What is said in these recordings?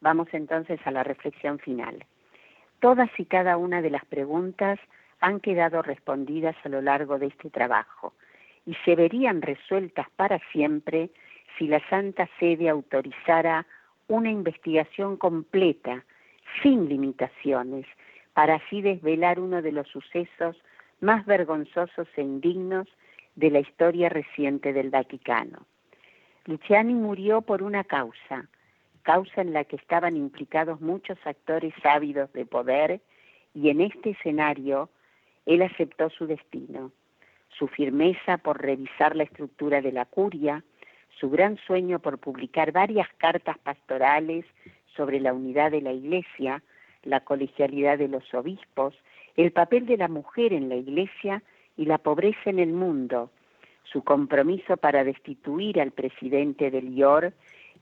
Vamos entonces a la reflexión final. Todas y cada una de las preguntas han quedado respondidas a lo largo de este trabajo y se verían resueltas para siempre si la Santa Sede autorizara una investigación completa, sin limitaciones, para así desvelar uno de los sucesos más vergonzosos e indignos de la historia reciente del Vaticano. Luciani murió por una causa, causa en la que estaban implicados muchos actores ávidos de poder, y en este escenario él aceptó su destino, su firmeza por revisar la estructura de la curia, su gran sueño por publicar varias cartas pastorales sobre la unidad de la Iglesia, la colegialidad de los obispos, el papel de la mujer en la Iglesia y la pobreza en el mundo, su compromiso para destituir al presidente del IOR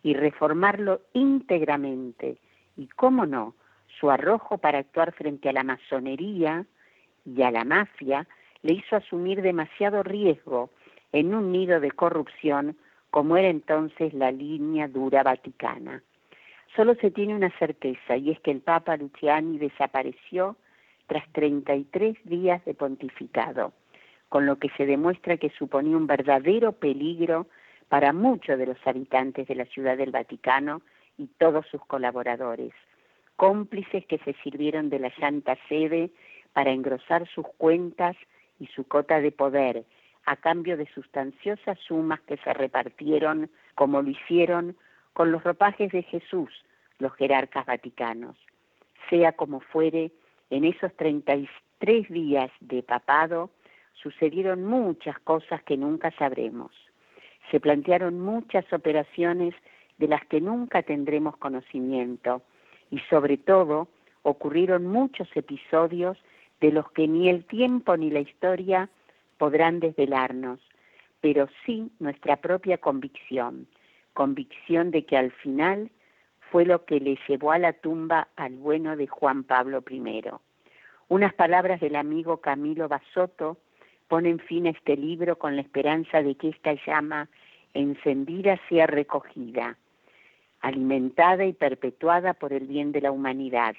y reformarlo íntegramente, y, cómo no, su arrojo para actuar frente a la masonería y a la mafia le hizo asumir demasiado riesgo en un nido de corrupción como era entonces la línea dura vaticana. Solo se tiene una certeza y es que el Papa Luciani desapareció tras 33 días de pontificado, con lo que se demuestra que suponía un verdadero peligro para muchos de los habitantes de la Ciudad del Vaticano y todos sus colaboradores, cómplices que se sirvieron de la Santa Sede para engrosar sus cuentas y su cota de poder, a cambio de sustanciosas sumas que se repartieron, como lo hicieron con los ropajes de Jesús, los jerarcas vaticanos. Sea como fuere, en esos 33 días de papado sucedieron muchas cosas que nunca sabremos. Se plantearon muchas operaciones de las que nunca tendremos conocimiento y sobre todo ocurrieron muchos episodios de los que ni el tiempo ni la historia podrán desvelarnos, pero sí nuestra propia convicción, convicción de que al final fue lo que le llevó a la tumba al bueno de Juan Pablo I. Unas palabras del amigo Camilo Basoto ponen fin a este libro con la esperanza de que esta llama encendida sea recogida, alimentada y perpetuada por el bien de la humanidad.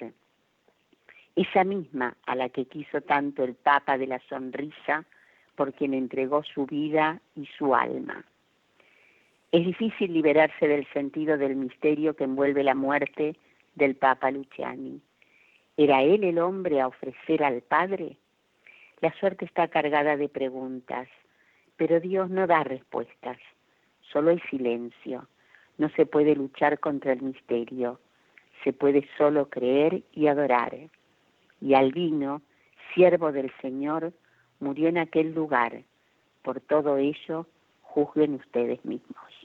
Esa misma a la que quiso tanto el Papa de la Sonrisa, por quien entregó su vida y su alma. Es difícil liberarse del sentido del misterio que envuelve la muerte del Papa Luciani. ¿Era él el hombre a ofrecer al Padre? La suerte está cargada de preguntas, pero Dios no da respuestas, solo hay silencio. No se puede luchar contra el misterio, se puede solo creer y adorar. Y Albino, siervo del Señor, murió en aquel lugar. Por todo ello, juzguen ustedes mismos.